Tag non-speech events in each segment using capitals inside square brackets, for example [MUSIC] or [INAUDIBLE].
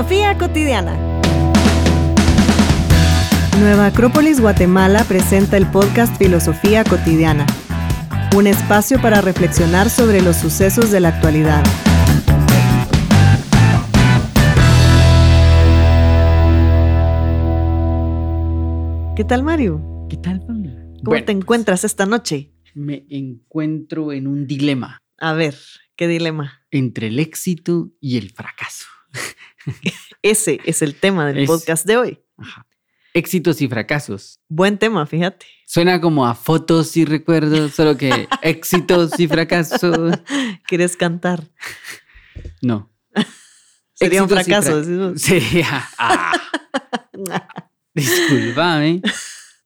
Filosofía cotidiana. Nueva Acrópolis Guatemala presenta el podcast Filosofía cotidiana, un espacio para reflexionar sobre los sucesos de la actualidad. ¿Qué tal, Mario? ¿Qué tal, Pamela? ¿Cómo te encuentras esta noche? Me encuentro en un dilema A ver, ¿qué dilema? entre el éxito y el fracaso. [LAUGHS] Ese es el tema del Es- podcast de hoy. Ajá. Éxitos y fracasos. Buen tema, fíjate. Suena como a fotos y recuerdos, solo que [LAUGHS] éxitos y fracasos. [LAUGHS] ¿Quieres cantar? No. Sería un Éxitos y fracaso. fra-. Sería. Ah, discúlpame.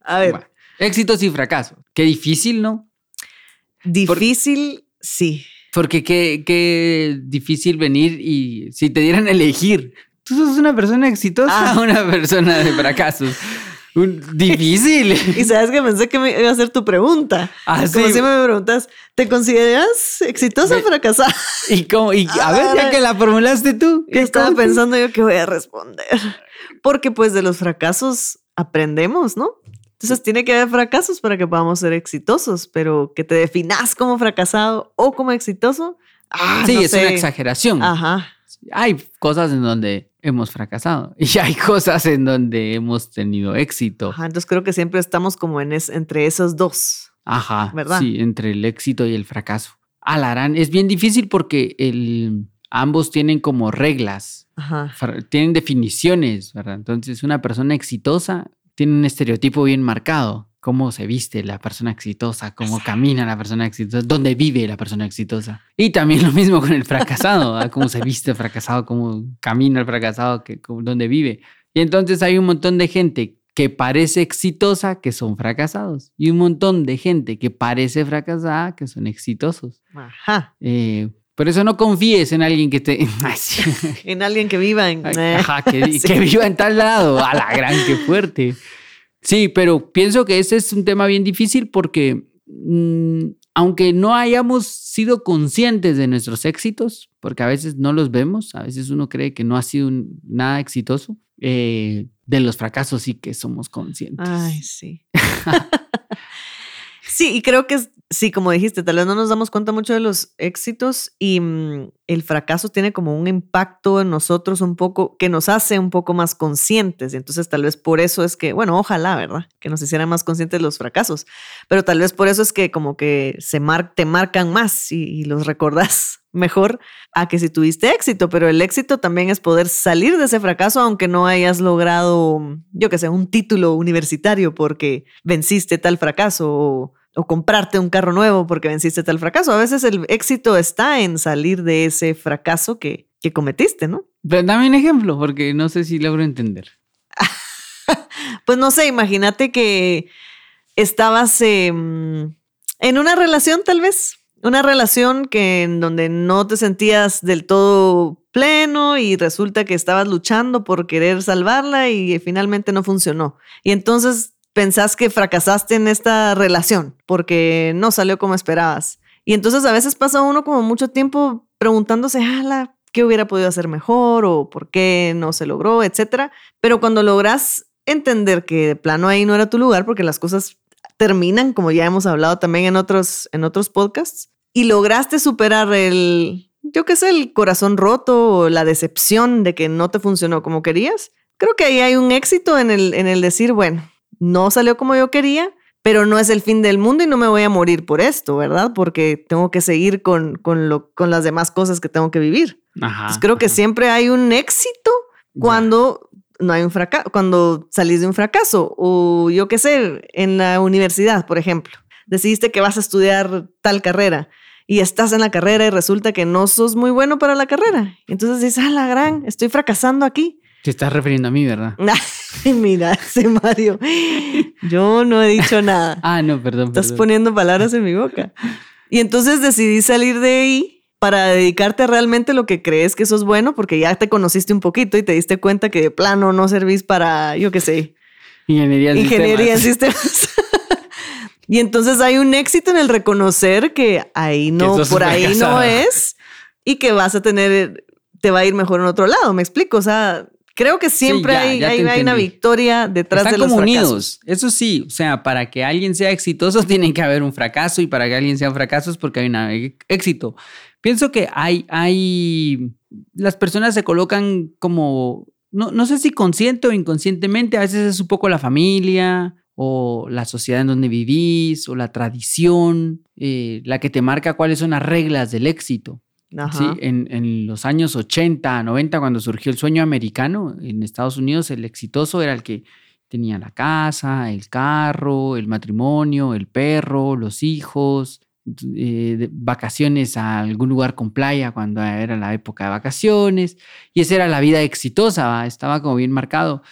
A ver, Bueno, éxitos y fracasos. Qué difícil, ¿no? difícil, sí. Porque qué, qué difícil venir y si te dieran a elegir, tú sos una persona exitosa Ah. una persona de fracasos. Un- difícil. [LAUGHS] Y sabes que pensé que me iba a hacer tu pregunta. Ah, Como sí. si me preguntas, ¿te consideras exitosa o fracasada? Y, como, y a ver, ya que la formulaste tú. Yo estaba ¿cómo? pensando yo qué voy a responder. Porque pues de los fracasos aprendemos, ¿no? Entonces tiene que haber fracasos para que podamos ser exitosos, pero que te definas como fracasado o como exitoso. Ah, Sí, no es una exageración. Ajá. Hay cosas en donde hemos fracasado [LAUGHS] y hay cosas en donde hemos tenido éxito. Ajá, entonces creo que siempre estamos como en es, entre esos dos. Ajá, ¿Verdad? sí, entre el éxito y el fracaso. Alarán, es bien difícil porque el, ambos tienen como reglas, Ajá. tienen definiciones, ¿verdad? Entonces, una persona exitosa tiene un estereotipo bien marcado. Cómo se viste la persona exitosa, cómo camina la persona exitosa, dónde vive la persona exitosa. Y también lo mismo con el fracasado, ¿verdad? cómo se viste el fracasado, cómo camina el fracasado, que, cómo- dónde vive. Y entonces hay un montón de gente que parece exitosa que son fracasados y un montón de gente que parece fracasada que son exitosos. Ajá. Eh, por eso no confíes en alguien que te... [LAUGHS] En alguien que viva en... Eh, Ajá, que, [LAUGHS] Sí. que viva en tal lado. A la gran, qué fuerte. Sí, pero pienso que ese es un tema bien difícil porque mm, aunque no hayamos sido conscientes de nuestros éxitos, porque a veces no los vemos, a veces uno cree que no ha sido un- nada exitoso, eh, de los fracasos sí que somos conscientes. Ay, sí. [LAUGHS] sí, y creo que sí, como dijiste, tal vez no nos damos cuenta mucho de los éxitos y mm, el fracaso tiene como un impacto en nosotros un poco que nos hace un poco más conscientes. Y entonces tal vez por eso es que, bueno, ojalá, ¿verdad? Que nos hicieran más conscientes de los fracasos. Pero tal vez por eso es que como que se mar te marcan más y, y los [LAUGHS] recordás mejor a que si tuviste éxito, pero el éxito también es poder salir de ese fracaso aunque no hayas logrado, yo que sé, un título universitario porque venciste tal fracaso o, o comprarte un carro nuevo porque venciste tal fracaso. A veces el éxito está en salir de ese fracaso que, que cometiste, ¿no? Pero dame un ejemplo, porque no sé si logro entender. [LAUGHS] Pues no sé, imagínate que estabas em, en una relación tal vez, una relación que en donde no te sentías del todo pleno y resulta que estabas luchando por querer salvarla y finalmente no funcionó. Y entonces pensás que fracasaste en esta relación porque no salió como esperabas. Y entonces a veces pasa uno como mucho tiempo preguntándose, ala, ¿qué hubiera podido hacer mejor o por qué no se logró, etcétera? Pero cuando logras entender que de plano ahí no era tu lugar, porque las cosas terminan, como ya hemos hablado también en otros, en otros podcasts, y lograste superar el, yo qué sé, el corazón roto o la decepción de que no te funcionó como querías, creo que ahí hay un éxito en el, en el decir, bueno, no salió como yo quería, pero no es el fin del mundo y no me voy a morir por esto, ¿verdad? Porque tengo que seguir con, con, lo, con las demás cosas que tengo que vivir. Ajá. Creo que siempre hay un éxito cuando no hay un fracaso, cuando salís de un fracaso o yo qué sé, en la universidad, por ejemplo, decidiste que vas a estudiar tal carrera y estás en la carrera y resulta que no sos muy bueno para la carrera. Entonces dices, ah, la gran, estoy fracasando aquí. Te estás refiriendo a mí, ¿verdad? [LAUGHS] Mira, ese Mario, yo no he dicho nada. [LAUGHS] Ah, no, perdón. Estás perdón. poniendo palabras en mi boca. Y entonces decidí salir de ahí para dedicarte a realmente lo que crees que sos bueno, porque ya te conociste un poquito y te diste cuenta que de plano no servís para, yo qué sé, Ingeniería en ingeniería en sistemas. [LAUGHS] y entonces hay un éxito en el reconocer que ahí no, por ahí no es y que vas a tener te va a ir mejor en otro lado, me explico, o sea, creo que siempre ya, hay, ya te hay, hay una victoria detrás Están de los como fracasos. unidos. Eso sí, o sea, para que alguien sea exitoso [LAUGHS] tiene que haber un fracaso y para que alguien sea un fracaso es porque hay un éxito. Pienso que hay, hay, las personas se colocan como, no, no sé si consciente o inconscientemente, a veces es un poco la familia o la sociedad en donde vivís o la tradición, eh, la que te marca cuáles son las reglas del éxito. Ajá. Sí, en, en los años 80, 90, cuando surgió el sueño americano, en Estados Unidos el exitoso era el que tenía la casa, el carro, el matrimonio, el perro, los hijos, eh, vacaciones a algún lugar con playa cuando era la época de vacaciones. Y esa era la vida exitosa, ¿va? estaba como bien marcado.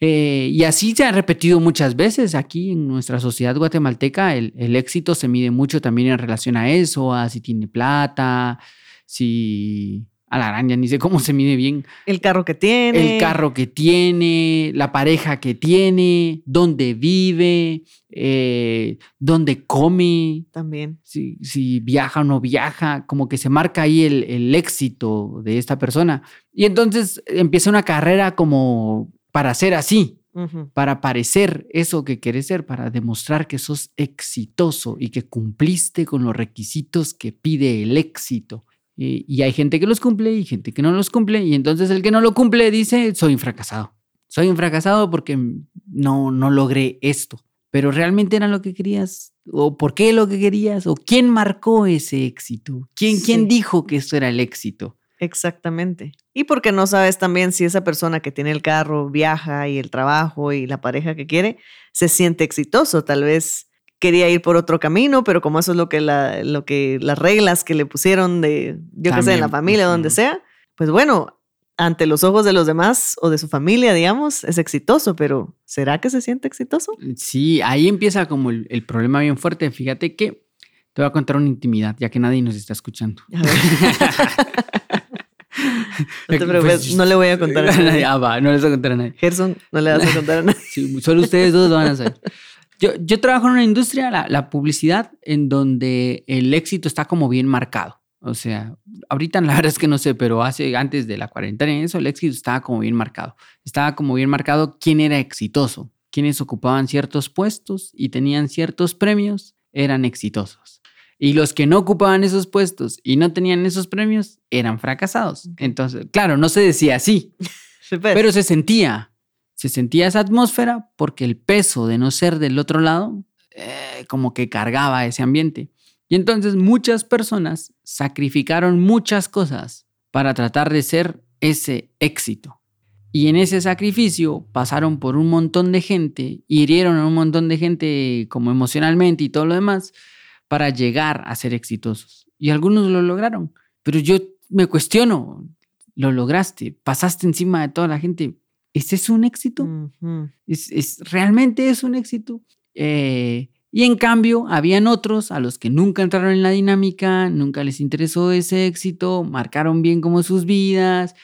Eh, y así se ha repetido muchas veces aquí en nuestra sociedad guatemalteca. El, el éxito se mide mucho también en relación a eso, a si tiene plata, si a la araña, ni sé cómo se mide bien, El carro que tiene. el carro que tiene, la pareja que tiene, dónde vive, eh, dónde come, También. si, si viaja o no viaja, como que se marca ahí el, el éxito de esta persona. Y entonces empieza una carrera como para ser así, para parecer eso que quieres ser, para demostrar que sos exitoso y que cumpliste con los requisitos que pide el éxito. Y, y hay gente que los cumple y gente que no los cumple. Y entonces el que no lo cumple dice, soy un fracasado. Soy un fracasado porque no, no logré esto. Pero realmente era lo que querías. ¿O por qué lo que querías? ¿O quién marcó ese éxito? ¿Quién, Sí. quién dijo que esto era el éxito? Exactamente. Y porque no sabes también si esa persona que tiene el carro, viaja y el trabajo y la pareja que quiere, se siente exitoso. Tal vez quería ir por otro camino, pero como eso es lo que, la, lo que las reglas que le pusieron de, yo qué sé, en la familia, donde sea, pues bueno, ante los ojos de los demás o de su familia, digamos, es exitoso, pero ¿será que se siente exitoso? Sí, ahí empieza como el, el problema bien fuerte. Fíjate que te voy a contar una intimidad, ya que nadie nos está escuchando. [LAUGHS] No te Pues, no le voy a contar a [LAUGHS] nadie. Ah, va, no les voy a contar a nadie. Gerson, no le vas a contar a [LAUGHS] nadie. Sí, solo ustedes dos lo van a saber. Yo, yo trabajo en una industria, la, la publicidad, en donde el éxito está como bien marcado. O sea, ahorita la [LAUGHS] verdad es que no sé, pero hace antes de la cuarentena y eso, el éxito estaba como bien marcado. Estaba como bien marcado quién era exitoso, quienes ocupaban ciertos puestos y tenían ciertos premios, eran exitosos. Y los que no ocupaban esos puestos y no tenían esos premios, eran fracasados. Entonces, claro, no se decía así, [LAUGHS] pero se sentía, se sentía esa atmósfera porque el peso de no ser del otro lado eh, como que cargaba ese ambiente. Y entonces muchas personas sacrificaron muchas cosas para tratar de ser ese éxito. Y en ese sacrificio pasaron por un montón de gente, hirieron a un montón de gente como emocionalmente y todo lo demás para llegar a ser exitosos. Y algunos lo lograron. Pero yo me cuestiono, lo lograste, pasaste encima de toda la gente. ¿Ese es un éxito? Ujú. ¿Es, es- realmente es un éxito? Eh, y en cambio, habían otros a los que nunca entraron en la dinámica, nunca les interesó ese éxito, marcaron bien como sus vidas.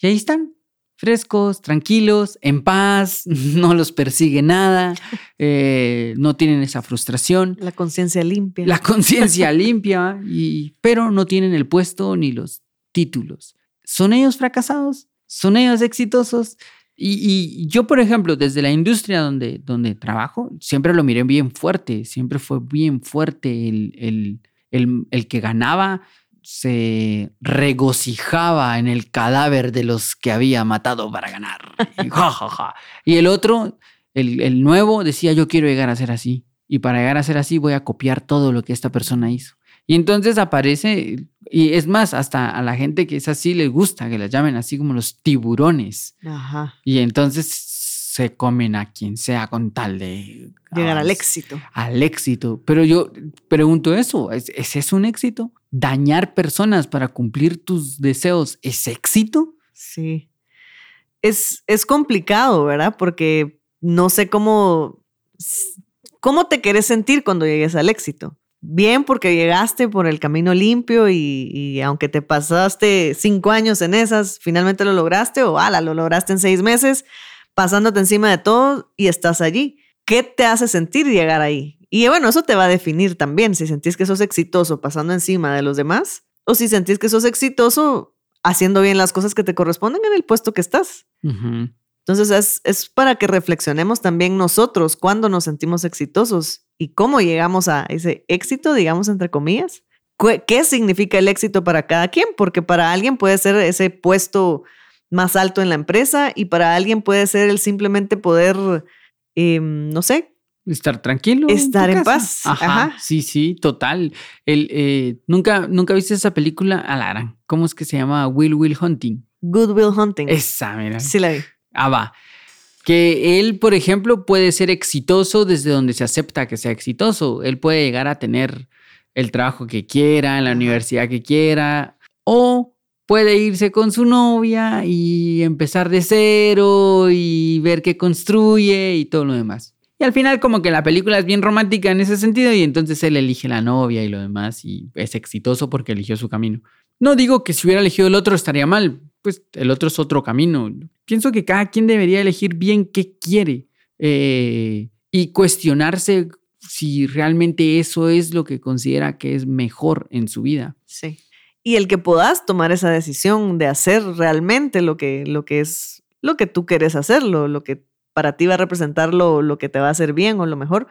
Y ahí están, frescos, tranquilos, en paz, [LAUGHS] no los persigue nada, [LAUGHS] eh, no tienen esa frustración. La conciencia limpia. La conciencia [LAUGHS] limpia, y, pero no tienen el puesto ni los títulos. ¿Son ellos fracasados? ¿Son ellos exitosos? Y, y yo, por ejemplo, desde la industria donde, donde trabajo, siempre lo miré bien fuerte, siempre fue bien fuerte el, el, el, el que ganaba se regocijaba en el cadáver de los que había matado para ganar. Y, ja, ja, ja. Y el otro, el, el nuevo, decía, yo quiero llegar a ser así. Y para llegar a ser así voy a copiar todo lo que esta persona hizo. Y entonces aparece, y es más, hasta a la gente que es así les gusta que la llamen así como los tiburones. Ajá. Y entonces se comen a quien sea con tal de Llegar al avanzar éxito. al éxito. Pero yo pregunto eso, ¿es, ¿es eso un éxito? ¿Dañar personas para cumplir tus deseos es éxito? Sí. Es, es complicado, ¿verdad? Porque no sé cómo, cómo te querés sentir cuando llegues al éxito. Bien porque llegaste por el camino limpio y, y aunque te pasaste cinco años en esas, finalmente lo lograste o ala, lo lograste en seis meses, pasándote encima de todo y estás allí. ¿Qué te hace sentir llegar ahí? Y bueno, eso te va a definir también si sentís que sos exitoso pasando encima de los demás o si sentís que sos exitoso haciendo bien las cosas que te corresponden en el puesto que estás. Entonces es, es, para que reflexionemos también nosotros cuando nos sentimos exitosos y cómo llegamos a ese éxito, digamos, entre comillas. ¿Qué significa el éxito para cada quien? Porque para alguien puede ser ese puesto más alto en la empresa y para alguien puede ser el simplemente poder, em, no sé, Estar tranquilo. Estar en, paz. Ajá, Sí, sí, total. El, eh, ¿nunca, ¿Nunca viste esa película? Alara, ¿cómo es que se llama? Will Will Hunting. Good Will Hunting. Esa, mira. Sí la vi. Ah, va. Que él, por ejemplo, puede ser exitoso desde donde se acepta que sea exitoso. Él puede llegar a tener el trabajo que quiera, en la universidad que quiera, o puede irse con su novia y empezar de cero y ver qué construye y todo lo demás. Y al final como que la película es bien romántica en ese sentido y entonces él elige la novia y lo demás y es exitoso porque eligió su camino. No digo que si hubiera elegido el otro estaría mal, pues el otro es otro camino. Pienso que cada quien debería elegir bien qué quiere eh, y cuestionarse si realmente eso es lo que considera que es mejor en su vida. Sí. Y el que puedas tomar esa decisión de hacer realmente lo que, lo que es lo que tú quieres hacerlo, lo que para ti va a representar lo, que te va a hacer bien o lo mejor.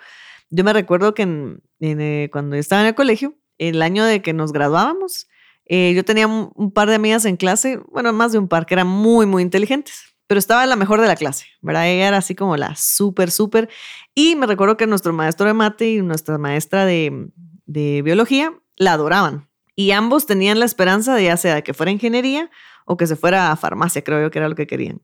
Yo me recuerdo que eh, cuando yo estaba en el colegio, el año de que nos graduábamos, eh, yo tenía un, par de amigas en clase, bueno, más de un par, que eran muy, muy inteligentes, pero estaba la mejor de la clase, ¿verdad? Ella era así como la súper, súper. Y me recuerdo que nuestro maestro de mate y nuestra maestra de, de biología la adoraban. Y ambos tenían la esperanza de ya sea que fuera ingeniería o que se fuera a farmacia, creo yo que era lo que querían.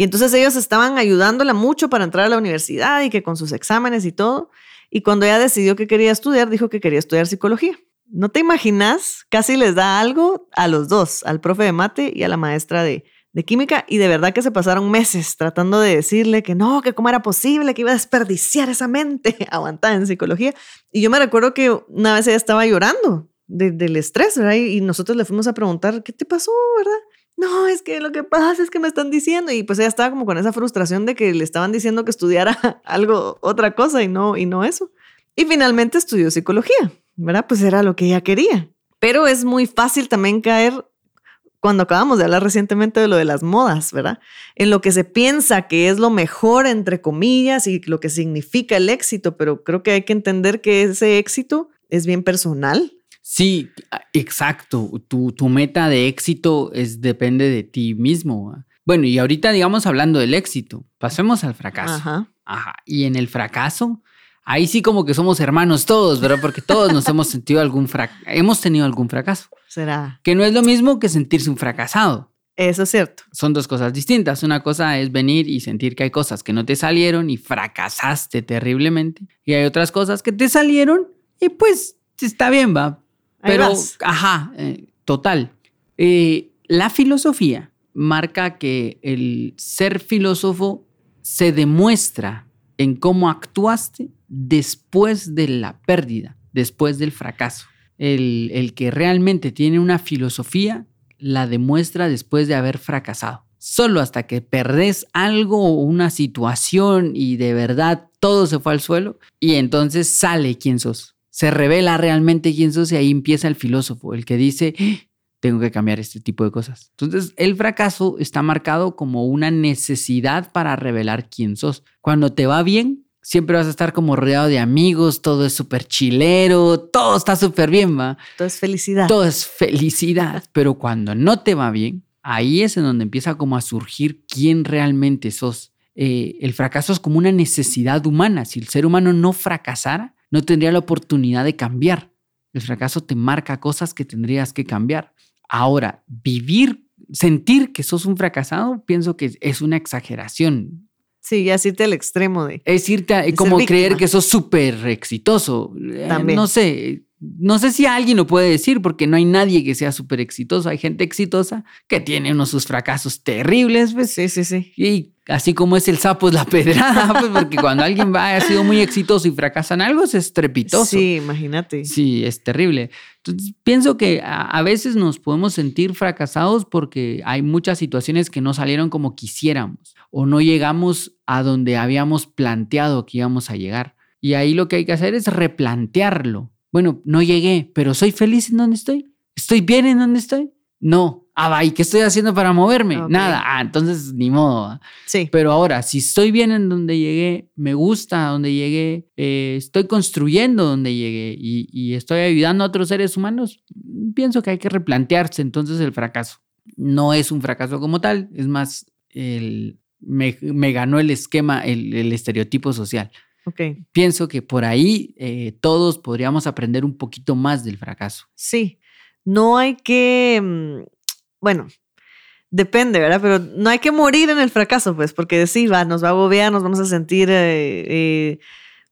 Y entonces ellos estaban ayudándola mucho para entrar a la universidad y que con sus exámenes y todo. Y cuando ella decidió que quería estudiar, dijo que quería estudiar psicología. No te imaginas, casi les da algo a los dos, al profe de mate y a la maestra de, de química y de verdad que se pasaron meses tratando de decirle que no, que cómo era posible, que iba a desperdiciar esa mente [LAUGHS] aguantada en psicología. Y yo me recuerdo que una vez ella estaba llorando del estrés, ¿verdad? Y nosotros le fuimos a preguntar, ¿qué te pasó, verdad? No, es que lo que pasa es que me están diciendo y pues ella estaba como con esa frustración de que le estaban diciendo que estudiara [LAUGHS] algo, otra cosa y no, y no eso. Y finalmente estudió psicología, ¿verdad? Pues era lo que ella quería. Pero es muy fácil también caer cuando acabamos de hablar recientemente de lo de las modas, ¿verdad? En lo que se piensa que es lo mejor, entre comillas, y lo que significa el éxito, pero creo que hay que entender que ese éxito es bien personal, Sí, exacto. Tu, tu, meta de éxito es, depende de ti mismo. Bueno, y ahorita, digamos, hablando del éxito, pasemos al fracaso. Ajá. Ajá. Y en el fracaso, ahí sí como que somos hermanos todos, ¿verdad? Porque todos nos hemos sentido algún fracaso, hemos tenido algún fracaso. Será. Que no es lo mismo que sentirse un fracasado. Eso es cierto. Son dos cosas distintas. Una cosa es venir y sentir que hay cosas que no te salieron y fracasaste terriblemente. Y hay otras cosas que te salieron y pues está bien, va. Pero, ajá, eh, total. Eh, la filosofía marca que el ser filósofo se demuestra en cómo actuaste después de la pérdida, después del fracaso. El, el, que realmente tiene una filosofía la demuestra después de haber fracasado. Solo hasta que perdés algo o una situación y de verdad todo se fue al suelo y entonces sale quién sos se revela realmente quién sos y ahí empieza el filósofo, el que dice, tengo que cambiar este tipo de cosas. Entonces, el fracaso está marcado como una necesidad para revelar quién sos. Cuando te va bien, siempre vas a estar como rodeado de amigos, todo es súper chilero, todo está súper bien, va. Todo es felicidad. Todo es felicidad, [LAUGHS] pero cuando no te va bien, ahí es en donde empieza como a surgir quién realmente sos. Eh, el fracaso es como una necesidad humana. Si el ser humano no fracasara, no tendría la oportunidad de cambiar. El fracaso te marca cosas que tendrías que cambiar. Ahora, vivir, sentir que sos un fracasado, pienso que es una exageración. Sí, ya irte al extremo de. Es irte como creer que sos súper exitoso. Eh, También. no sé, no sé si alguien lo puede decir porque no hay nadie que sea súper exitoso. Hay gente exitosa que tiene unos sus fracasos terribles. Pues. Sí, sí, sí. Y así como es el sapo es la pedrada, pues porque cuando alguien va, ha sido muy exitoso y fracasa en algo es estrepitoso. Sí, imagínate. Sí, es terrible. Entonces, pienso que a, veces nos podemos sentir fracasados porque hay muchas situaciones que no salieron como quisiéramos o no llegamos a donde habíamos planteado que íbamos a llegar. Y ahí lo que hay que hacer es replantearlo bueno, no llegué, pero soy feliz en donde estoy. ¿Estoy bien en donde estoy? No, Ah, ¿y qué estoy haciendo para moverme? Nada. Ah, entonces ni modo. Sí. Pero ahora, si estoy bien en donde llegué, me gusta donde llegué, eh, estoy construyendo donde llegué y, y estoy ayudando a otros seres humanos, pienso que hay que replantearse entonces el fracaso. No es un fracaso como tal, es más, el, me, me ganó el esquema, el, el estereotipo social. Ok. Pienso que por ahí eh, todos podríamos aprender un poquito más del fracaso. Sí. No hay que. mm, Bueno, depende, ¿verdad? Pero no hay que morir en el fracaso, pues, porque sí, va, nos va a agobiar, nos vamos a sentir eh, eh,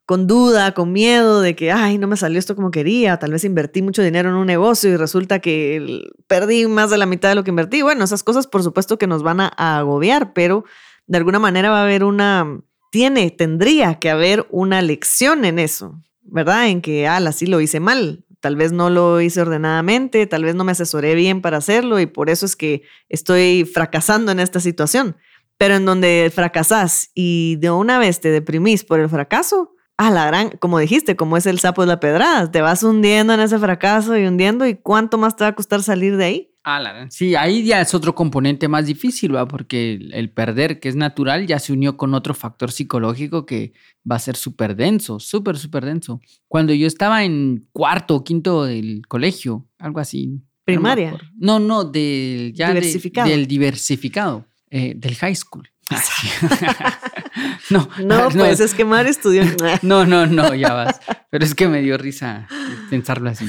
con duda, con miedo de que, ay, no me salió esto como quería, tal vez invertí mucho dinero en un negocio y resulta que perdí más de la mitad de lo que invertí. Bueno, esas cosas por supuesto que nos van a, a agobiar, pero de alguna manera va a haber una, tiene, tendría que haber una lección en eso, ¿verdad? En que, ah, así lo hice mal. Tal vez no lo hice ordenadamente, tal vez no me asesoré bien para hacerlo y por eso es que estoy fracasando en esta situación. Pero en donde fracasás y de una vez te deprimís por el fracaso, a la gran, como dijiste, como es el sapo de la pedrada, te vas hundiendo en ese fracaso y hundiendo y cuánto más te va a costar salir de ahí. Ah, la- Sí, ahí ya es otro componente más difícil, ¿va? Porque el, el perder, que es natural, ya se unió con otro factor psicológico que va a ser súper denso, súper, súper denso. Cuando yo estaba en cuarto o quinto del colegio, algo así. no Primaria. No, no, del, ya de- Diversificado. del diversificado, eh, del high school. [LAUGHS] [LAUGHS] no, [LAUGHS] No, pues es que Mario estudió. en- no, no, no, ya vas. Pero es que me dio risa pensarlo así.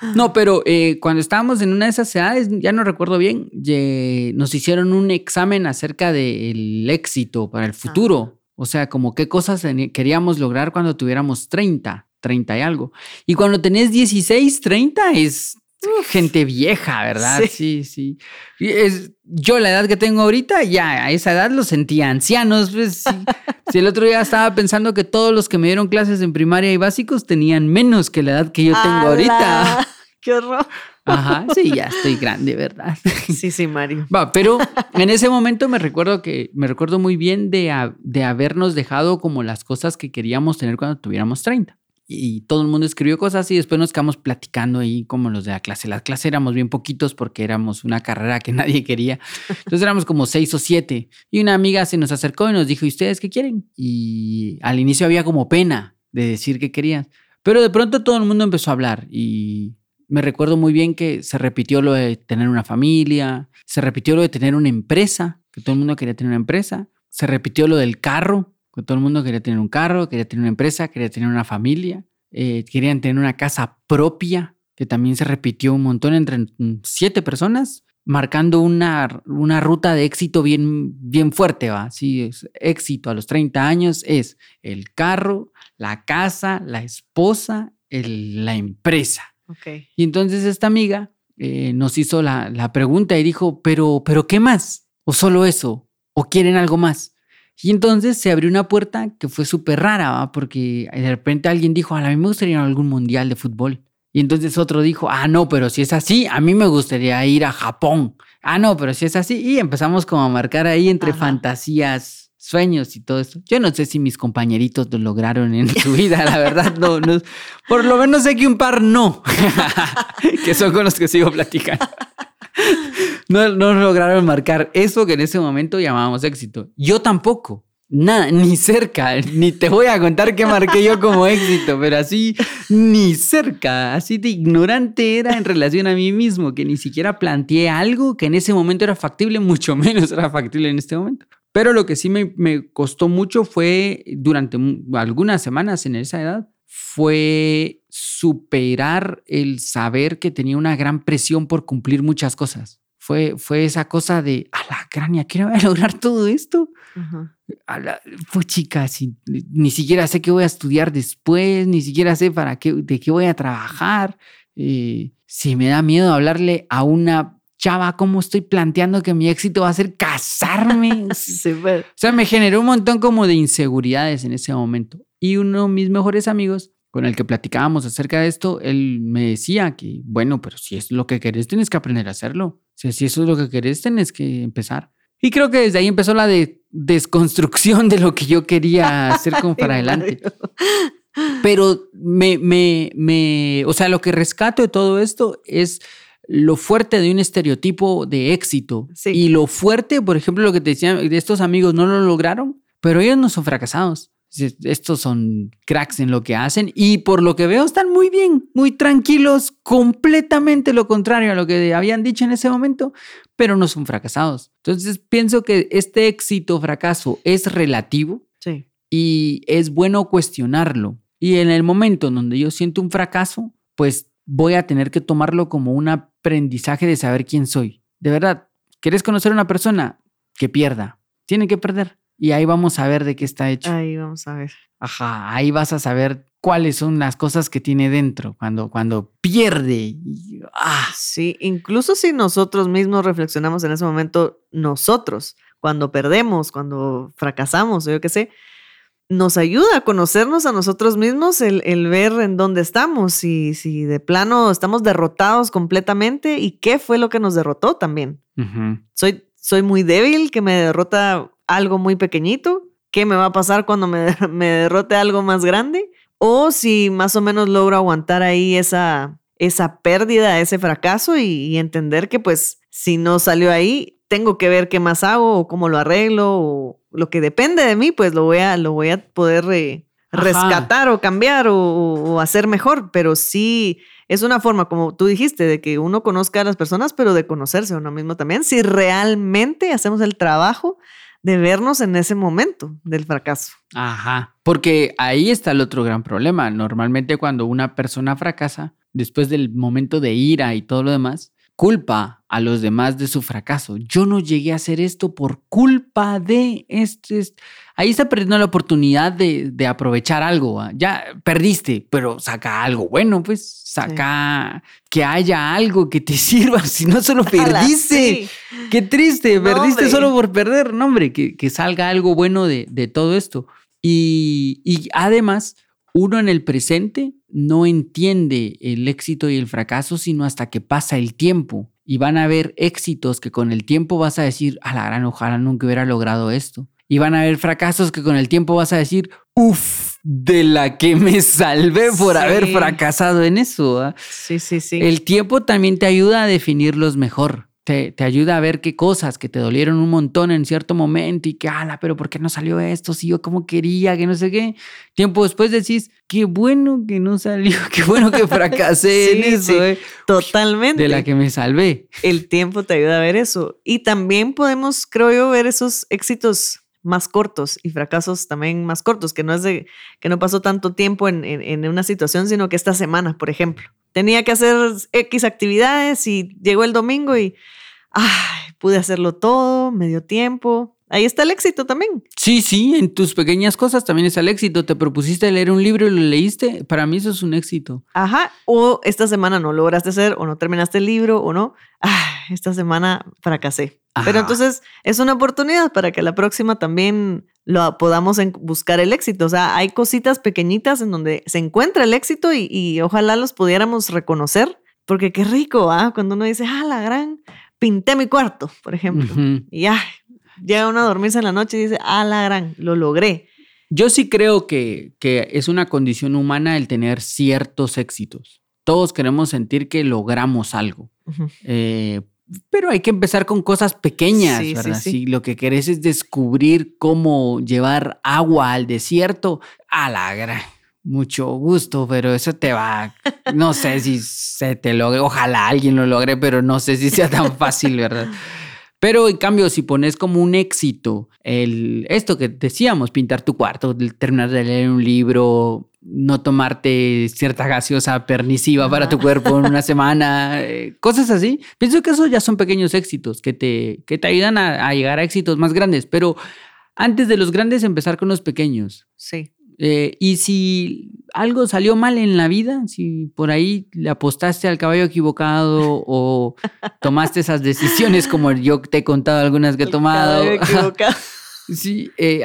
[GASPS] No, pero eh, cuando estábamos en una de esas edades, ya no recuerdo bien, ye- nos hicieron un examen acerca del éxito para el futuro. O sea, como qué cosas queríamos lograr cuando tuviéramos 30, 30 y algo. Y cuando tenés 16, 30 es gente vieja, ¿verdad? Sí. Sí, sí. Es, yo la edad que tengo ahorita, ya a esa edad los sentía ancianos. Pues, sí. [LAUGHS] Si el otro día estaba pensando que todos los que me dieron clases en primaria y básicos tenían menos que la edad que yo tengo ahorita. ¡Ala! [LAUGHS] ¡Qué horror! Ajá, sí, ya estoy grande, ¿verdad? [LAUGHS] Sí, sí, Mario. Va, pero en ese momento me recuerdo que me recuerdo muy bien de, de habernos dejado como las cosas que queríamos tener cuando tuviéramos 30. Y todo el mundo escribió cosas y después nos quedamos platicando ahí como los de la clase. La clase éramos bien poquitos porque éramos una carrera que [LAUGHS] nadie quería. Entonces éramos como seis o siete. Y una amiga se nos acercó y nos dijo, ¿y ustedes qué quieren? Y al inicio había como pena de decir que querían. Pero de pronto todo el mundo empezó a hablar y me recuerdo muy bien que se repitió lo de tener una familia, se repitió lo de tener una empresa, que todo el mundo quería tener una empresa, se repitió lo del carro, todo el mundo quería tener un carro, quería tener una empresa, quería tener una familia, eh, querían tener una casa propia, que también se repitió un montón entre mm, siete personas, marcando una, una ruta de éxito bien, bien fuerte, ¿va? Sí, es éxito a los 30 años es el carro, la casa, la esposa, el- la empresa. Ok. Y entonces esta amiga eh, nos hizo la, la pregunta y dijo, pero, pero ¿qué más? ¿O solo eso? ¿O quieren algo más? Y entonces se abrió una puerta que fue súper rara, ¿va? porque de repente alguien dijo, a mí me gustaría ir a algún mundial de fútbol. Y entonces otro dijo, ah, no, pero si es así, a mí me gustaría ir a Japón. Ah, no, pero si es así. Y empezamos como a marcar ahí entre Ajá. fantasías, sueños y todo eso. Yo no sé si mis compañeritos lo lograron en su vida, la verdad, no, no. Por lo menos sé que un par no, [LAUGHS] que son con los que sigo platicando. No, lograron marcar eso que en ese momento llamábamos éxito. Yo tampoco. Nada, ni cerca, ni te voy a contar qué marqué yo como éxito, pero así, ni cerca, así de ignorante era en relación a mí mismo, que ni siquiera planteé algo que en ese momento era factible, mucho menos era factible en este momento. Pero lo que sí me, costó mucho fue, durante algunas semanas en esa edad, fue superar el saber que tenía una gran presión por cumplir muchas cosas. Fue, fue esa cosa de, a la crania, ¿quiero voy a [LAUGHS] lograr todo esto? Ajá. A la, pues chica, si, ni siquiera sé qué voy a estudiar después, ni siquiera sé para qué, de qué voy a trabajar. Eh, si me da miedo hablarle a una chava, ¿cómo estoy planteando que mi éxito va a ser casarme? [LAUGHS] Sí, pero- O sea, me generó un montón como de inseguridades en ese momento. Y uno de mis mejores amigos, con el que platicábamos acerca de esto, él me decía que, bueno, pero si es lo que querés, tienes que aprender a hacerlo. Si eso es lo que querés, tienes que empezar. Y creo que desde ahí empezó la de- desconstrucción de lo que yo quería hacer como [LAUGHS] para adelante. Pero me, me, me, o sea, lo que rescato de todo esto es lo fuerte de un estereotipo de éxito. Sí. Y lo fuerte, por ejemplo, lo que te decía, de estos amigos no lo lograron, pero ellos no son fracasados. Estos son cracks en lo que hacen y por lo que veo están muy bien, muy tranquilos, completamente lo contrario a lo que habían dicho en ese momento, pero no son fracasados. Entonces pienso que este éxito fracaso es relativo Sí. y es bueno cuestionarlo. Y en el momento en donde yo siento un fracaso, pues voy a tener que tomarlo como un aprendizaje de saber quién soy. De verdad, ¿quieres conocer a una persona que pierda? Tiene que perder. Y ahí vamos a ver de qué está hecho. Ahí vamos a ver. Ajá, ahí vas a saber cuáles son las cosas que tiene dentro cuando, cuando pierde. ah, Sí, incluso si nosotros mismos reflexionamos en ese momento, nosotros, cuando perdemos, cuando fracasamos, yo qué sé, nos ayuda a conocernos a nosotros mismos el, el ver en dónde estamos, si, si de plano estamos derrotados completamente y qué fue lo que nos derrotó también. Soy, soy muy débil, que me derrota algo muy pequeñito, ¿qué me va a pasar cuando me, [LAUGHS] me derrote algo más grande? O si más o menos logro aguantar ahí esa, esa pérdida, ese fracaso y, y entender que pues si no salió ahí, tengo que ver qué más hago o cómo lo arreglo o lo que depende de mí, pues lo voy a, lo voy a poder eh, rescatar o cambiar o, o hacer mejor, pero sí es una forma, como tú dijiste, de que uno conozca a las personas, pero de conocerse a uno mismo también, si realmente hacemos el trabajo de vernos en ese momento del fracaso. Ajá, porque ahí está el otro gran problema. Normalmente cuando una persona fracasa, después del momento de ira y todo lo demás, culpa a los demás de su fracaso. Yo no llegué a hacer esto por culpa de este. este". Ahí está perdiendo la oportunidad de, de aprovechar algo. ¿ah? Ya perdiste, pero saca algo bueno, pues saca que haya algo que te [LAUGHS] sirva. Si no solo [LAUGHS] perdiste. sí. Qué triste, No, perdiste hombre. solo por perder. No, hombre, que, que salga algo bueno de, de todo esto. Y, y además, uno en el presente no entiende el éxito y el fracaso, sino hasta que pasa el tiempo. Y van a haber éxitos que con el tiempo vas a decir, a la gran, ojalá nunca hubiera logrado esto. Y van a haber fracasos que con el tiempo vas a decir, uff, de la que me salvé por Sí. haber fracasado en eso. ¿ah?". Sí, sí, sí. El tiempo también te ayuda a definirlos mejor. Te, te ayuda a ver qué cosas que te dolieron un montón en cierto momento y que, ala, pero ¿por qué no salió esto? Si yo como quería, que no sé qué. Tiempo después decís, qué bueno que no salió, [LAUGHS] qué bueno que fracasé en Sí, eso, sí. eh, Totalmente. de la que me salvé. el tiempo te ayuda a ver eso. Y también podemos, creo yo, ver esos éxitos más cortos y fracasos también más cortos, que no es de que no pasó tanto tiempo en, en- en una situación, sino que esta semana, por ejemplo, tenía que hacer X actividades y llegó el domingo y ay, pude hacerlo todo, me dio tiempo. Ahí está el éxito también. Sí, sí, en tus pequeñas cosas también es el éxito. Te propusiste leer un libro y lo leíste. Para mí eso es un éxito. Ajá. O esta semana no lograste hacer o no terminaste el libro o no. Esta semana fracasé. Pero entonces es una oportunidad para que la próxima también lo podamos buscar el éxito. O sea, hay cositas pequeñitas en donde se encuentra el éxito y, y ojalá los pudiéramos reconocer, porque qué rico, ¿ah? Cuando uno dice, ah, la gran, pinté mi cuarto, por ejemplo. Ujú. Y ya, llega uno a dormirse en la noche y dice, ah, la gran, lo logré. Yo sí creo que, que es una condición humana el tener ciertos éxitos. Todos queremos sentir que logramos algo. Eh, pero hay que empezar con cosas pequeñas, Sí, sí, ¿verdad? sí. Si lo que querés es descubrir cómo llevar agua al desierto, a la gran. Mucho gusto, pero eso te va. No sé si se te logre. Ojalá alguien lo logre, pero no sé si sea tan fácil, ¿verdad? [LAUGHS] Pero en cambio, si pones como un éxito el, esto que decíamos, pintar tu cuarto, terminar de leer un libro, no tomarte cierta gaseosa pernicisiva para tu cuerpo en una [LAUGHS] semana, eh, cosas así, pienso que esos ya son pequeños éxitos que te, que te ayudan a, a llegar a éxitos más grandes. Pero antes de los grandes, empezar con los pequeños. Sí. Eh, y si algo salió mal en la vida, si por ahí le apostaste al caballo equivocado o [LAUGHS] tomaste esas decisiones como yo te he contado algunas que he El tomado. cabello equivocado. [LAUGHS] sí, eh,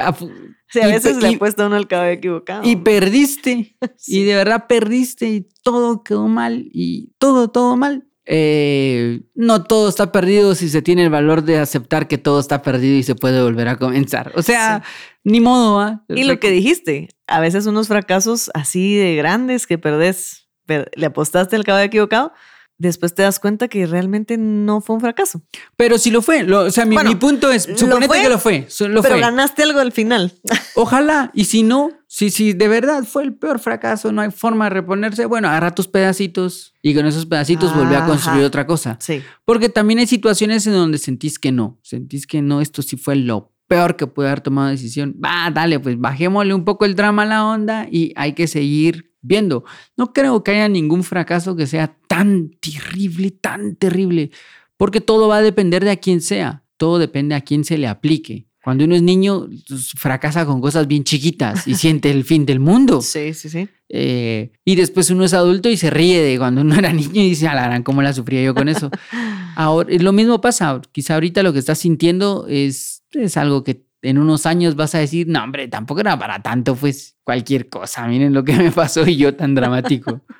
Sí, a Y veces pe- le y- apuesta uno el cabello equivocado. y perdiste. [LAUGHS] Sí. Y de verdad perdiste y todo quedó mal y todo, todo mal. Eh, no todo está perdido si se tiene el valor de aceptar que todo está perdido y se puede volver a comenzar. O sea, ni modo, ¿ah? Y lo que dijiste, a veces unos fracasos así de grandes que perdés, per- le apostaste al caballo equivocado, después te das cuenta que realmente no fue un fracaso. Pero si lo fue, lo- o sea, mi, Bueno, mi punto es, lo suponete fue, que lo fue, lo pero fue. ganaste algo al final. [LAUGHS] Ojalá, y si no, si, si de verdad fue el peor fracaso, no hay forma de reponerse, bueno, agarra tus pedacitos y con esos pedacitos volví a construir otra cosa. Sí. Porque también hay situaciones en donde sentís que no, sentís que no, esto sí fue lo peor que pude haber tomado decisión. Va, dale, pues bajémosle un poco el drama a la onda y hay que seguir viendo. No creo que haya ningún fracaso que sea tan terrible, tan terrible, porque todo va a depender de a quién sea, todo depende a quién se le aplique. Cuando uno es niño, pues, fracasa con cosas bien chiquitas y [LAUGHS] siente el fin del mundo. Sí, sí, sí. Eh, y después uno es adulto y se ríe de cuando uno [LAUGHS] era niño y dice, alarán, ¿cómo la sufría yo con eso? [LAUGHS] Ahora, lo mismo pasa, quizá ahorita lo que estás sintiendo es, es algo que en unos años vas a decir, no, hombre, tampoco era para tanto, pues cualquier cosa, miren lo que me pasó y yo tan dramático. [LAUGHS]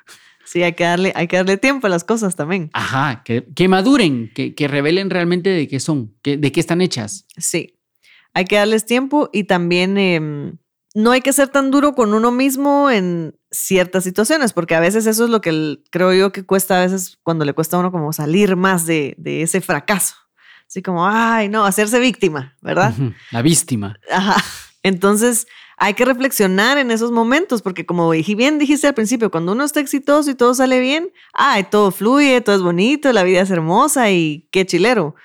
Sí, hay que darle, hay que darle tiempo a las cosas también. Ajá, que, que maduren, que, que revelen realmente de qué son, que, de qué están hechas. Sí. Hay que darles tiempo y también em, no hay que ser tan duro con uno mismo en ciertas situaciones, porque a veces eso es lo que el- creo yo que cuesta a veces cuando le cuesta a uno como salir más de, de ese fracaso. Así como, ay, no, hacerse víctima, ¿verdad? La víctima. Ajá. Entonces, hay que reflexionar en esos momentos, porque como dije- bien dijiste al principio, cuando uno está exitoso y todo sale bien, ay, todo fluye, todo es bonito, la vida es hermosa y qué chilero.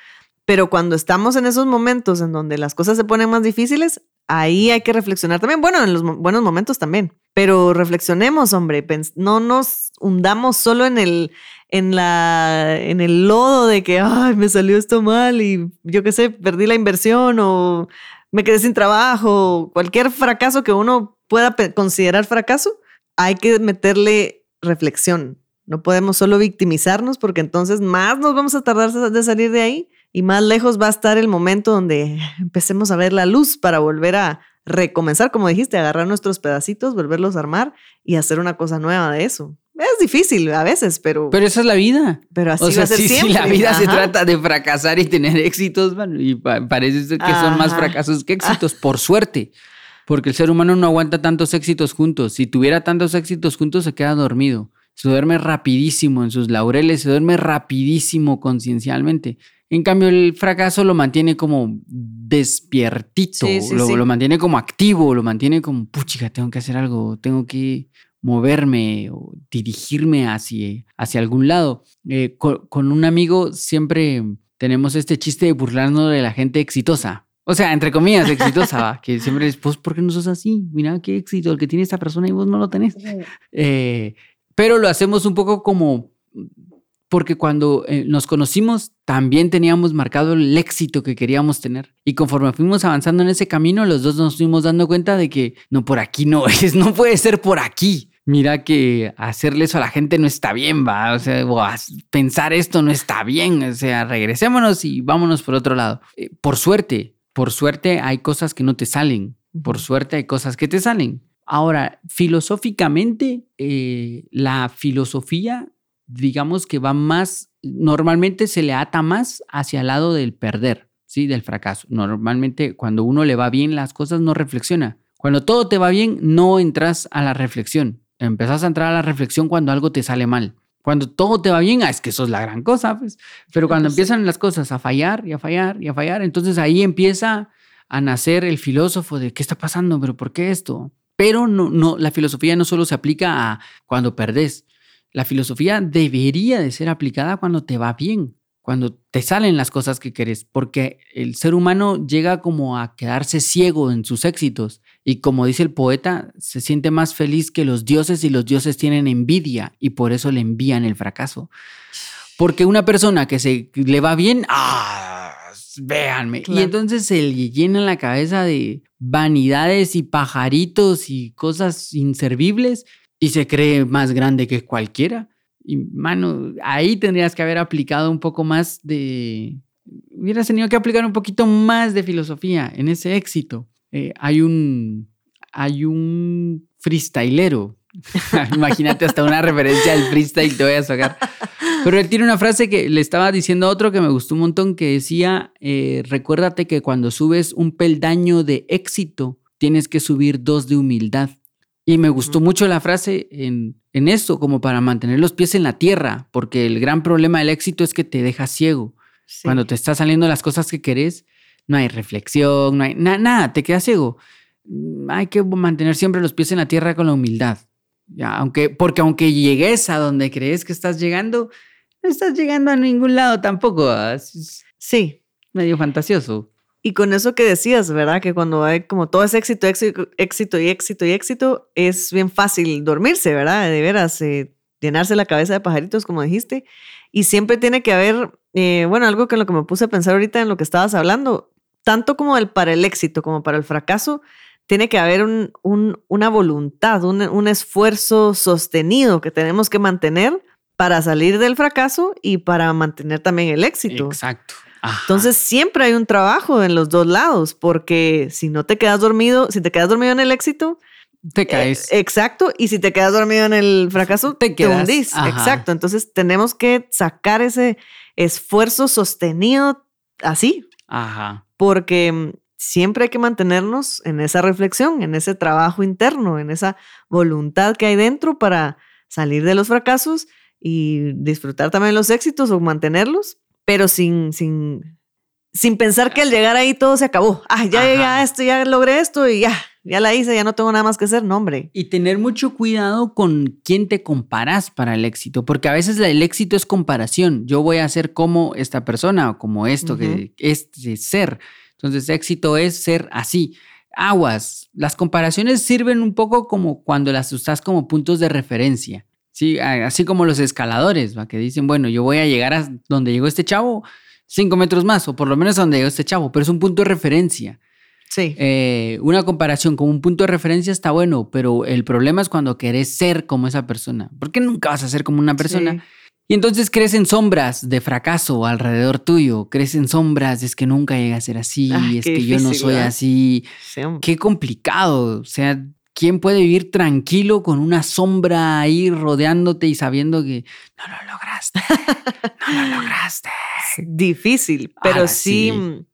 Pero cuando estamos en esos momentos en donde las cosas se ponen más difíciles, ahí hay que reflexionar también. Bueno, en los buenos momentos también. Pero reflexionemos, hombre. No nos hundamos solo en el, en la, en el lodo de que, ay, me salió esto mal y yo qué sé, perdí la inversión o me quedé sin trabajo. Cualquier fracaso que uno pueda considerar fracaso, hay que meterle reflexión. No podemos solo victimizarnos porque entonces más nos vamos a tardar de salir de ahí y más lejos va a estar el momento donde empecemos a ver la luz para volver a recomenzar, como dijiste, agarrar nuestros pedacitos, volverlos a armar y hacer una cosa nueva de eso. Es difícil a veces, pero, pero, Pero esa es la vida. así o sea, va a ser sí, siempre. la vida se trata de fracasar y tener éxitos, y pa- parece ser que son más fracasos que éxitos, por suerte. Porque el ser humano no aguanta tantos éxitos juntos. Si tuviera tantos éxitos juntos, se queda dormido. Se duerme rapidísimo en sus laureles, se duerme rapidísimo conciencialmente. En cambio, el fracaso lo mantiene como despiertito, Sí, sí, lo, sí. lo mantiene como activo, lo mantiene como, puchica, tengo que hacer algo, tengo que moverme o dirigirme hacia, hacia algún lado. Eh, co- con, un amigo siempre tenemos este chiste de burlarnos de la gente exitosa. O sea, entre comillas, exitosa, [LAUGHS] que siempre es, pues, ¿por qué no sos así? Mira qué éxito el que tiene esta persona y vos no lo tenés. Eh, pero lo hacemos un poco como porque cuando eh, nos conocimos también teníamos marcado el éxito que queríamos tener. Y conforme fuimos avanzando en ese camino, los dos nos fuimos dando cuenta de que no, por aquí no [LAUGHS] es, no puede ser por aquí. Mira que hacerle eso a la gente no está bien, va. O sea, o pensar esto no está bien. O sea, regresémonos y vámonos por otro lado. Eh, por suerte, por suerte hay cosas que no te salen. Por suerte hay cosas que te salen. Ahora, filosóficamente, eh, la filosofía, digamos que va más, normalmente se le ata más hacia el lado del perder, ¿sí? Del fracaso. Normalmente cuando uno le va bien las cosas no reflexiona. Cuando todo te va bien, no entras a la reflexión. Empezás a entrar a la reflexión cuando algo te sale mal. Cuando todo te va bien, ah, es que eso es la gran cosa, pues. Pero cuando [LAUGHS] empiezan las cosas a fallar y a fallar y a fallar, entonces ahí empieza a nacer el filósofo de qué está pasando, pero ¿por qué esto? Pero no, no, la filosofía no solo se aplica a cuando perdés. La filosofía debería de ser aplicada cuando te va bien, cuando te salen las cosas que querés, porque el ser humano llega como a quedarse ciego en sus éxitos y como dice el poeta, se siente más feliz que los dioses y los dioses tienen envidia y por eso le envían el fracaso. Porque una persona que se le va bien, ah, véanme. Claro. Y entonces se le llena la cabeza de vanidades y pajaritos y cosas inservibles y se cree más grande que cualquiera. Y mano, ahí tendrías que haber aplicado un poco más de... Hubieras tenido que aplicar un poquito más de filosofía en ese éxito. Eh, hay un... Hay un freestylero. [LAUGHS] Imagínate hasta una referencia al freestyle te voy a sacar. Pero él tiene una frase que le estaba diciendo a otro que me gustó un montón que decía, eh, recuérdate que cuando subes un peldaño de éxito, tienes que subir dos de humildad. Y me gustó mucho la frase en, en esto, como para mantener los pies en la tierra, porque el gran problema del éxito es que te deja ciego. Sí. Cuando te están saliendo las cosas que querés, no hay reflexión, no hay na- nada, te quedas ciego. Mm, Hay que mantener siempre los pies en la tierra con la humildad. Ya, aunque, porque aunque llegues a donde crees que estás llegando, no estás llegando a ningún lado tampoco. ah, es Sí. medio fantasioso. Y con eso que decías, ¿verdad? Que cuando hay como todo es éxito, éxito, éxito y éxito y éxito, es bien fácil dormirse, ¿verdad? De veras, eh, llenarse la cabeza de pajaritos, como dijiste. Y siempre tiene que haber, eh, bueno, algo que lo que me puse a pensar ahorita en lo que estabas hablando, tanto como el, para el éxito como para el fracaso, tiene que haber un, un- una voluntad, un, un esfuerzo sostenido que tenemos que mantener para salir del fracaso y para mantener también el éxito. Exacto. Ajá. Entonces siempre hay un trabajo en los dos lados, porque si no te quedas dormido, si te quedas dormido en el éxito, te caes. eh, exacto, y si te quedas dormido en el fracaso, Te te, quedas, hundís, ajá. exacto. Entonces tenemos que sacar ese esfuerzo sostenido así, Ajá. porque mm, siempre hay que mantenernos en esa reflexión, en ese trabajo interno, en esa voluntad que hay dentro para salir de los fracasos y disfrutar también los éxitos o mantenerlos, pero sin, sin, sin pensar que al llegar ahí todo se acabó. Ah, ya llegué Ajá. a esto, ya logré esto y ya, ya la hice, ya no tengo nada más que hacer. No, hombre. Y tener mucho cuidado con quién te comparas para el éxito, porque a veces el éxito es comparación. Yo voy a ser como esta persona o como esto, que este ser. Entonces, éxito es ser así. Aguas, las comparaciones sirven un poco como cuando las usas como puntos de referencia. Sí, así como los escaladores, ¿va? que dicen, bueno, yo voy a llegar a donde llegó este chavo cinco metros más, o por lo menos a donde llegó este chavo, pero es un punto de referencia. Sí. Eh, una comparación como un punto de referencia está bueno, pero el problema es cuando querés ser como esa persona, porque nunca vas a ser como una persona. Sí. Y entonces crees en sombras de fracaso alrededor tuyo, crees en sombras, es que nunca llega a ser así, Ay, es que yo no soy ¿verdad? así. Sí. Qué complicado, o sea, ¿quién puede vivir tranquilo con una sombra ahí rodeándote y sabiendo que no lo lograste? [LAUGHS] No lo lograste. difícil, pero Ah, sí, sí. mm,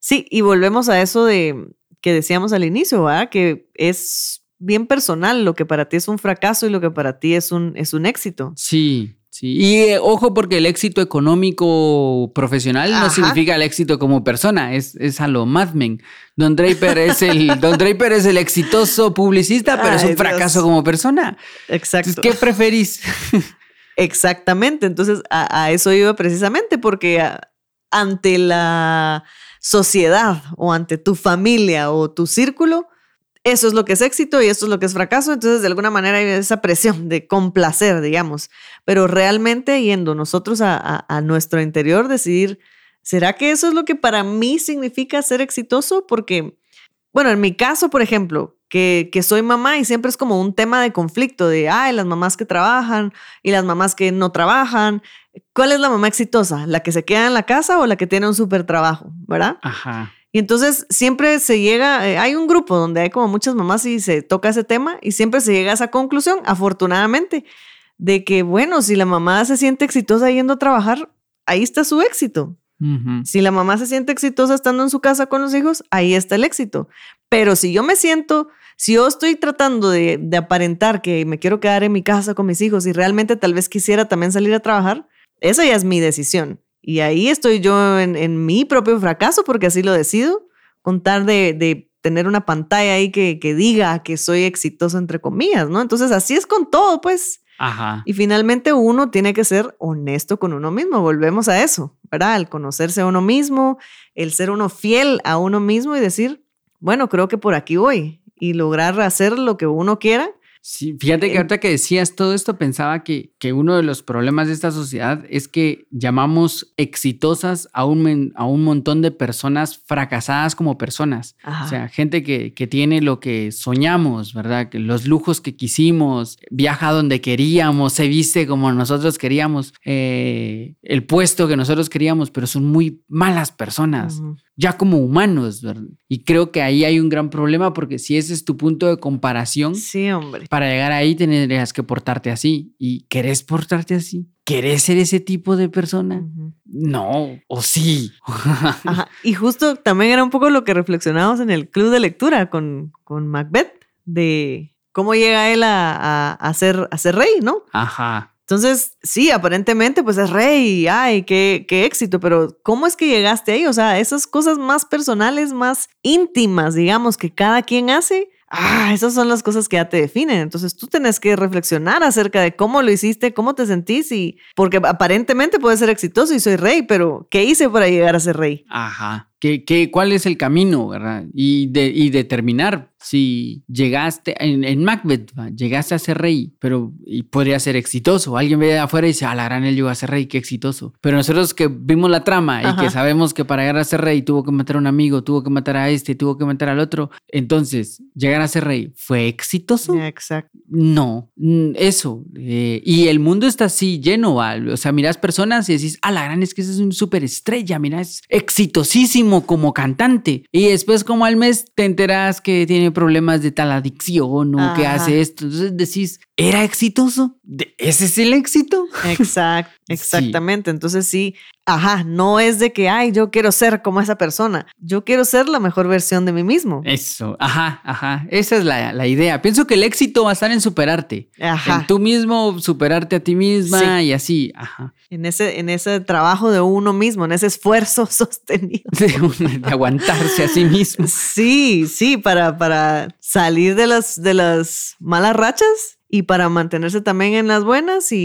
sí, y volvemos a eso de que decíamos al inicio, ¿verdad? Que es bien personal lo que para ti es un fracaso y lo que para ti es un, es un éxito. Sí, sí. Y eh, ojo porque el éxito económico profesional no significa el éxito como persona, es, es a lo Mad Men. Don Draper es el [LAUGHS] Don Draper es el exitoso publicista, pero es un fracaso como persona. Exacto. Entonces, ¿qué preferís? [LAUGHS] Exactamente. Entonces, a, a eso iba precisamente, porque a- ante la sociedad o ante tu familia o tu círculo, eso es lo que es éxito y esto es lo que es fracaso. Entonces, de alguna manera hay esa presión de complacer, digamos. Pero realmente yendo nosotros a, a- nuestro interior, decidir, ¿será que eso es lo que para mí significa ser exitoso? Porque, bueno, en mi caso, por ejemplo, que, que soy mamá y siempre es como un tema de conflicto de, ay, las mamás que trabajan y las mamás que no trabajan. ¿Cuál es la mamá exitosa? ¿La que se queda en la casa o la que tiene un súper trabajo? ¿Verdad? Ajá. Y entonces siempre se llega, eh, hay un grupo donde hay como muchas mamás y se toca ese tema y siempre se llega a esa conclusión, afortunadamente, de que, bueno, si la mamá se siente exitosa yendo a trabajar, ahí está su éxito. Si la mamá se siente exitosa estando en su casa con los hijos, ahí está el éxito. Pero si yo me siento, si yo estoy tratando de, de aparentar que me quiero quedar en mi casa con mis hijos y realmente tal vez quisiera también salir a trabajar, esa ya es mi decisión. Y ahí estoy yo en, en mi propio fracaso porque así lo decido, contar de, de tener una pantalla ahí que, que diga que soy exitoso entre comillas, ¿no? Entonces así es con todo, pues. Ajá. Y finalmente uno tiene que ser honesto con uno mismo. Volvemos a eso, ¿verdad? El conocerse a uno mismo, el ser uno fiel a uno mismo y decir, bueno, creo que por aquí voy y lograr hacer lo que uno quiera. Sí, fíjate que ahorita que decías todo esto, pensaba que, que uno de los problemas de esta sociedad es que llamamos exitosas a un, a un montón de personas fracasadas como personas. Ajá. O sea, gente que, que tiene lo que soñamos, ¿verdad? Que los lujos que quisimos, viaja donde queríamos, se viste como nosotros queríamos, eh, el puesto que nosotros queríamos, pero son muy malas personas. Ya como humanos, ¿verdad? Y creo que ahí hay un gran problema porque si ese es tu punto de comparación, Sí, hombre. para llegar ahí tendrías que portarte así. ¿Y querés portarte así? ¿Querés ser ese tipo de persona? No, o sí. [LAUGHS] Ajá. Y justo también era un poco lo que reflexionábamos en el club de lectura con, con Macbeth, de cómo llega él a, a, a ser, a ser rey, ¿no? Ajá. Entonces, sí, aparentemente, pues es rey, ay, qué, qué éxito, pero ¿cómo es que llegaste ahí? O sea, esas cosas más personales, más íntimas, digamos, que cada quien hace, ah, esas son las cosas que ya te definen. Entonces tú tienes que reflexionar acerca de cómo lo hiciste, cómo te sentís y porque aparentemente puedes ser exitoso y soy rey, pero ¿qué hice para llegar a ser rey? Ajá. ¿Qué, qué, cuál es el camino, verdad? Y, de, y determinar si llegaste, en, en Macbeth, llegaste a ser rey, pero y podría ser exitoso. Alguien ve afuera y dice, a la gran él llegó a ser rey, qué exitoso. Pero nosotros que vimos la trama y Ajá. que sabemos que para llegar a ser rey tuvo que matar a un amigo, tuvo que matar a este, tuvo que matar al otro. Entonces, llegar a ser rey, ¿fue exitoso? Exacto. No, mm, eso. eh, y el mundo está así lleno, o sea, miras personas y decís, a la gran es que ese es un superestrella, mira, es exitosísimo como cantante. Y después como al mes te enteras que tiene problemas de tal adicción o que hace esto. Entonces decís, ¿era exitoso? ¿De- ¿Ese es el éxito? Exacto, [LAUGHS] exactamente. Entonces sí, ajá, no es de que, ay, yo quiero ser como esa persona. Yo quiero ser la mejor versión de mí mismo. Eso, ajá, ajá. Esa es la, la idea. Pienso que el éxito va a estar en superarte. Ajá. En tú mismo, superarte a ti misma y así, ajá. En ese, en ese trabajo de uno mismo, en ese esfuerzo [LAUGHS] sostenido. De, de aguantarse a sí mismo. Sí, sí, para, para salir de las, de las malas rachas y para mantenerse también en las buenas y,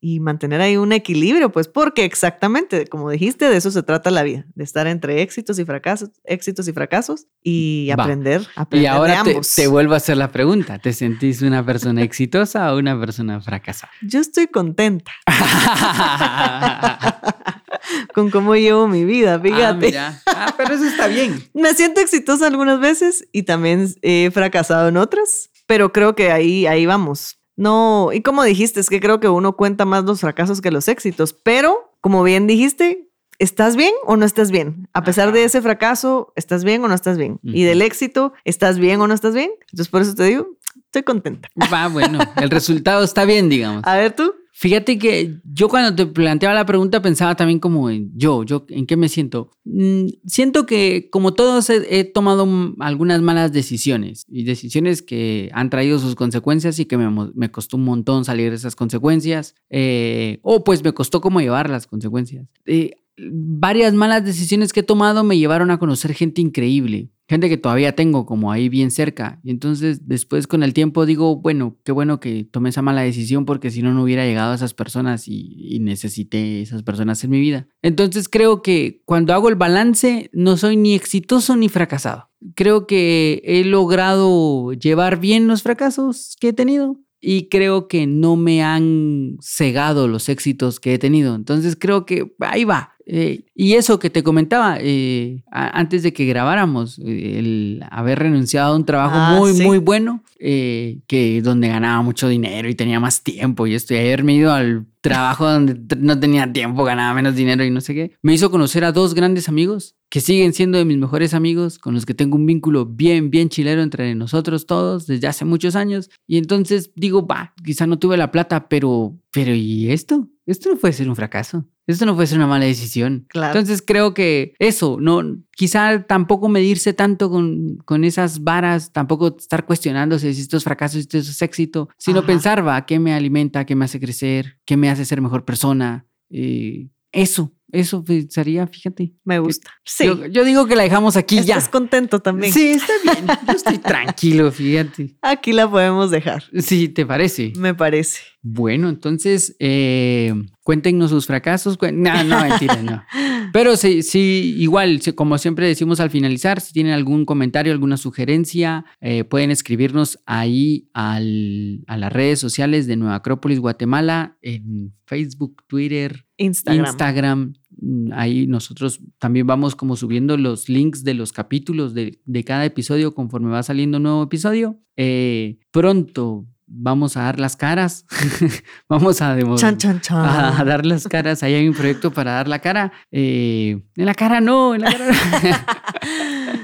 y- y mantener ahí un equilibrio, pues porque exactamente, como dijiste, de eso se trata la vida, de estar entre éxitos y fracasos, éxitos y fracasos y aprender, Y aprender de ahora te, vuelvo a hacer la pregunta. ¿Te sentís una persona exitosa o una persona fracasada? Yo estoy contenta [LAUGHS] [LAUGHS] con cómo llevo mi vida, Ah, fíjate. mira. Ah, pero eso está bien. [LAUGHS] Me siento exitosa algunas veces y también he fracasado en otras, pero creo que ahí, ahí vamos. No, y como dijiste, es que creo que uno cuenta más los fracasos que los éxitos, pero como bien dijiste, ¿estás bien o no estás bien? A pesar Ajá. de ese fracaso, ¿estás bien o no estás bien? Y del éxito, ¿estás bien o no estás bien? Entonces por eso te digo, estoy contenta. Va, bueno, el resultado está bien, digamos. [LAUGHS] A ver tú. Fíjate que yo cuando te planteaba la pregunta pensaba también como en yo, yo, ¿en qué me siento? Mm, siento que como todos he, he tomado algunas malas decisiones y decisiones que han traído sus consecuencias y que me costó un montón salir de esas consecuencias eh, o pues me costó como llevar las consecuencias. Eh, varias malas decisiones que he tomado me llevaron a conocer gente increíble. Gente que todavía tengo como ahí bien cerca. Y entonces después con el tiempo digo, bueno, qué bueno que tomé esa mala decisión porque si no, no hubiera llegado a esas personas y, y necesité esas personas en mi vida. Entonces creo que cuando hago el balance no soy ni exitoso ni fracasado. Creo que he logrado llevar bien los fracasos que he tenido y creo que no me han cegado los éxitos que he tenido. Entonces creo que ahí va. Eh, y eso que te comentaba eh, a- antes de que grabáramos, eh, el haber renunciado a un trabajo Ah, muy, sí. muy bueno, eh, que donde ganaba mucho dinero y tenía más tiempo y esto, y haberme ido al trabajo donde no tenía tiempo, ganaba menos dinero y no sé qué, me hizo conocer a dos grandes amigos que siguen siendo de mis mejores amigos, con los que tengo un vínculo bien, bien chilero entre nosotros todos desde hace muchos años. Y entonces digo, va, quizá no tuve la plata, pero, pero ¿y esto? Esto no puede ser un fracaso. Esto no puede ser una mala decisión. Claro. Entonces creo que eso, no, quizá tampoco medirse tanto con, con esas varas, tampoco estar cuestionándose si esto es fracaso, si esto es éxito, sino Ajá. pensar, va, ¿qué me alimenta? ¿Qué me hace crecer? ¿Qué me hace ser mejor persona? Eh, eso, eso sería, fíjate. Me gusta. Sí. Yo, yo digo que la dejamos aquí ya. Estás contento también. Sí, está bien. Yo estoy [LAUGHS] tranquilo, fíjate. Aquí la podemos dejar. Sí, ¿te parece? Me parece. Bueno, entonces, eh, cuéntenos sus fracasos. No, no, mentira, no. [LAUGHS] Pero sí, sí, igual, como siempre decimos al finalizar, si tienen algún comentario, alguna sugerencia, eh, pueden escribirnos ahí al- a las redes sociales de Nueva Acrópolis, Guatemala, en Facebook, Twitter, Instagram. Instagram. Mm, Ahí nosotros también vamos como subiendo los links de los capítulos de, de cada episodio conforme va saliendo un nuevo episodio. Eh, pronto vamos a dar las caras. [LAUGHS] vamos a, Chan, chan, chan. a dar las caras. Ahí hay un proyecto para dar la cara. Eh, en la cara no, en la cara. [LAUGHS]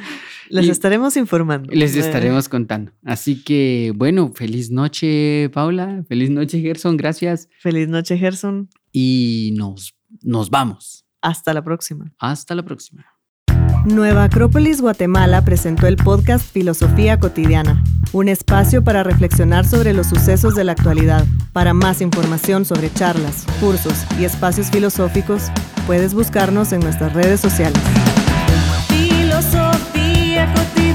Les Y- estaremos informando. Les Eh, estaremos contando. Así que, bueno, feliz noche, Paula. Feliz noche, Gerson. Gracias. Feliz noche, Gerson. Y nos, nos vamos. Hasta la próxima. Hasta la próxima. Nueva Acrópolis Guatemala presentó el podcast Filosofía Cotidiana, un espacio para reflexionar sobre los sucesos de la actualidad. Para más información sobre charlas, cursos y espacios filosóficos, puedes buscarnos en nuestras redes sociales. Filosofía Cotidiana.